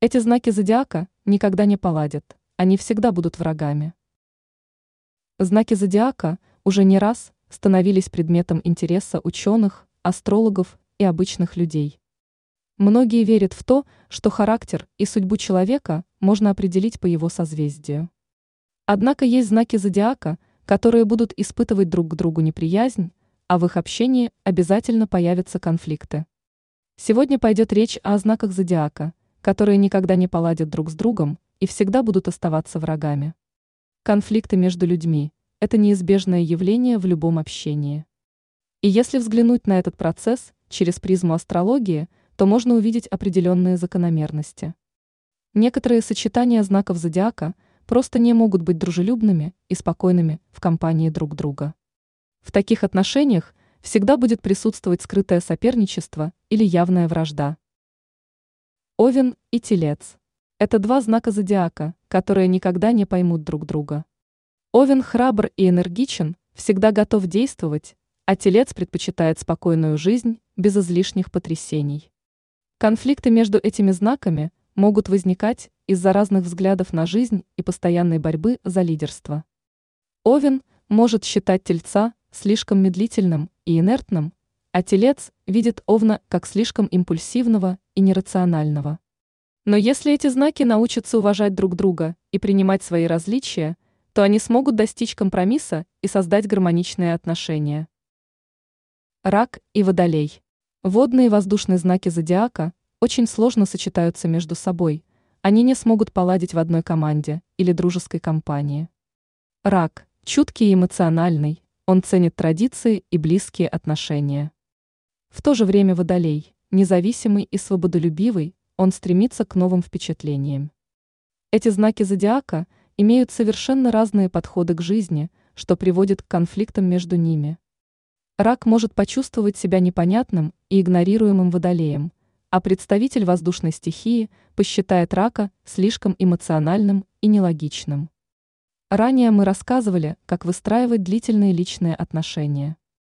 Эти знаки зодиака никогда не поладят, они всегда будут врагами. Знаки зодиака уже не раз становились предметом интереса ученых, астрологов и обычных людей. Многие верят в то, что характер и судьбу человека можно определить по его созвездию. Однако есть знаки зодиака, которые будут испытывать друг к другу неприязнь, а в их общении обязательно появятся конфликты. Сегодня пойдет речь о знаках зодиака, которые никогда не поладят друг с другом и всегда будут оставаться врагами. Конфликты между людьми – это неизбежное явление в любом общении. И если взглянуть на этот процесс через призму астрологии, то можно увидеть определенные закономерности. Некоторые сочетания знаков зодиака просто не могут быть дружелюбными и спокойными в компании друг друга. В таких отношениях всегда будет присутствовать скрытое соперничество или явная вражда. Овен и Телец – это два знака зодиака, которые никогда не поймут друг друга. Овен храбр и энергичен, всегда готов действовать, а Телец предпочитает спокойную жизнь без излишних потрясений. Конфликты между этими знаками могут возникать из-за разных взглядов на жизнь и постоянной борьбы за лидерство. Овен может считать Тельца слишком медлительным и инертным, а телец видит овна как слишком импульсивного и нерационального. Но если эти знаки научатся уважать друг друга и принимать свои различия, то они смогут достичь компромисса и создать гармоничные отношения. Рак и водолей. Водные и воздушные знаки зодиака очень сложно сочетаются между собой, они не смогут поладить в одной команде или дружеской компании. Рак – чуткий и эмоциональный, он ценит традиции и близкие отношения. В то же время водолей, независимый и свободолюбивый, он стремится к новым впечатлениям. Эти знаки зодиака имеют совершенно разные подходы к жизни, что приводит к конфликтам между ними. Рак может почувствовать себя непонятным и игнорируемым водолеем, а представитель воздушной стихии посчитает рака слишком эмоциональным и нелогичным. Ранее мы рассказывали, как выстраивать длительные личные отношения.